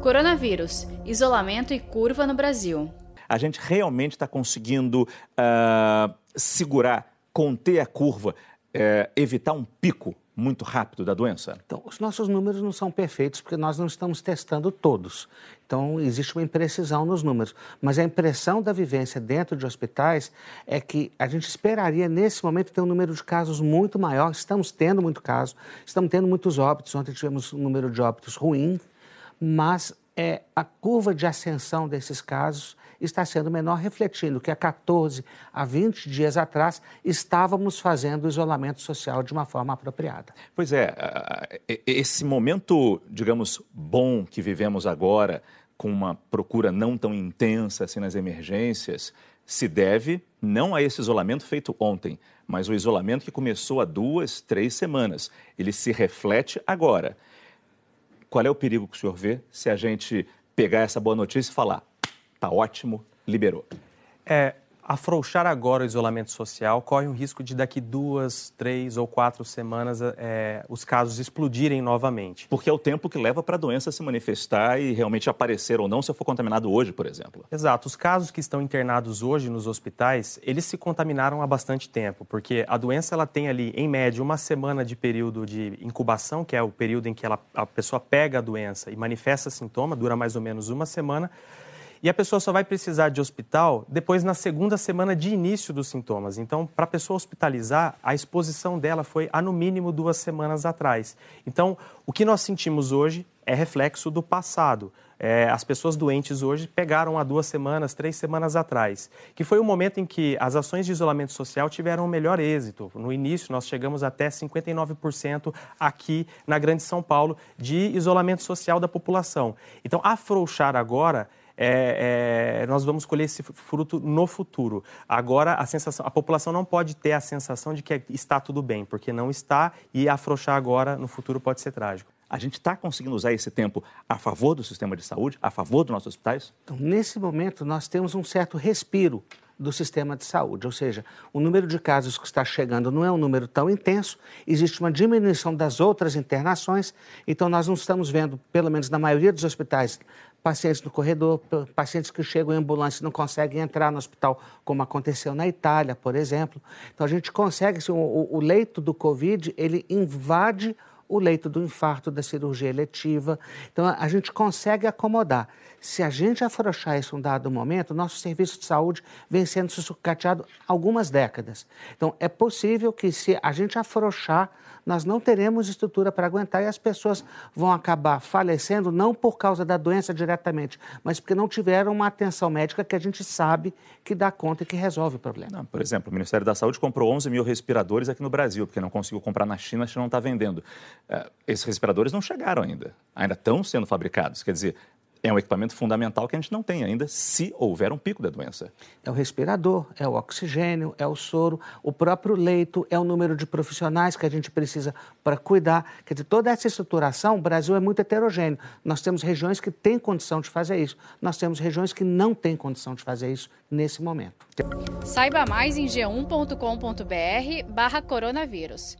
Coronavírus, isolamento e curva no Brasil. A gente realmente está conseguindo uh, segurar, conter a curva, uh, evitar um pico muito rápido da doença? Então, os nossos números não são perfeitos porque nós não estamos testando todos. Então, existe uma imprecisão nos números. Mas a impressão da vivência dentro de hospitais é que a gente esperaria, nesse momento, ter um número de casos muito maior. Estamos tendo muito caso, estamos tendo muitos óbitos. Ontem tivemos um número de óbitos ruim, mas é, a curva de ascensão desses casos está sendo menor, refletindo que há 14 a 20 dias atrás estávamos fazendo o isolamento social de uma forma apropriada. Pois é, esse momento, digamos, bom que vivemos agora, com uma procura não tão intensa assim nas emergências, se deve não a esse isolamento feito ontem, mas o isolamento que começou há duas, três semanas. Ele se reflete agora. Qual é o perigo que o senhor vê se a gente pegar essa boa notícia e falar: Tá ótimo, liberou. É, afrouxar agora o isolamento social corre o risco de daqui duas, três ou quatro semanas é, os casos explodirem novamente. Porque é o tempo que leva para a doença se manifestar e realmente aparecer ou não se eu for contaminado hoje, por exemplo. Exato. Os casos que estão internados hoje nos hospitais, eles se contaminaram há bastante tempo, porque a doença ela tem ali, em média, uma semana de período de incubação, que é o período em que ela, a pessoa pega a doença e manifesta sintoma, dura mais ou menos uma semana. E a pessoa só vai precisar de hospital depois na segunda semana de início dos sintomas. Então, para a pessoa hospitalizar, a exposição dela foi há no mínimo duas semanas atrás. Então, o que nós sentimos hoje é reflexo do passado. É, as pessoas doentes hoje pegaram há duas semanas, três semanas atrás, que foi o momento em que as ações de isolamento social tiveram o melhor êxito. No início, nós chegamos até 59% aqui na Grande São Paulo de isolamento social da população. Então, afrouxar agora é, é, nós vamos colher esse fruto no futuro. Agora, a, sensação, a população não pode ter a sensação de que está tudo bem, porque não está, e afrouxar agora no futuro pode ser trágico. A gente está conseguindo usar esse tempo a favor do sistema de saúde, a favor dos nossos hospitais? Então, nesse momento, nós temos um certo respiro do sistema de saúde, ou seja, o número de casos que está chegando não é um número tão intenso, existe uma diminuição das outras internações, então nós não estamos vendo, pelo menos na maioria dos hospitais, pacientes no corredor, pacientes que chegam em ambulância e não conseguem entrar no hospital, como aconteceu na Itália, por exemplo. Então a gente consegue, assim, o, o leito do Covid, ele invade o leito do infarto, da cirurgia eletiva. Então, a gente consegue acomodar. Se a gente afrouxar isso em um dado momento, nosso serviço de saúde vem sendo sucateado algumas décadas. Então, é possível que, se a gente afrouxar, nós não teremos estrutura para aguentar e as pessoas vão acabar falecendo não por causa da doença diretamente, mas porque não tiveram uma atenção médica que a gente sabe que dá conta e que resolve o problema. Não, por exemplo, o Ministério da Saúde comprou 11 mil respiradores aqui no Brasil, porque não conseguiu comprar na China, a China não está vendendo. Uh, esses respiradores não chegaram ainda, ainda estão sendo fabricados. Quer dizer, é um equipamento fundamental que a gente não tem ainda se houver um pico da doença. É o respirador, é o oxigênio, é o soro, o próprio leito, é o número de profissionais que a gente precisa para cuidar. Quer dizer, toda essa estruturação, o Brasil é muito heterogêneo. Nós temos regiões que têm condição de fazer isso, nós temos regiões que não têm condição de fazer isso nesse momento. Saiba mais em g1.com.br barra coronavírus.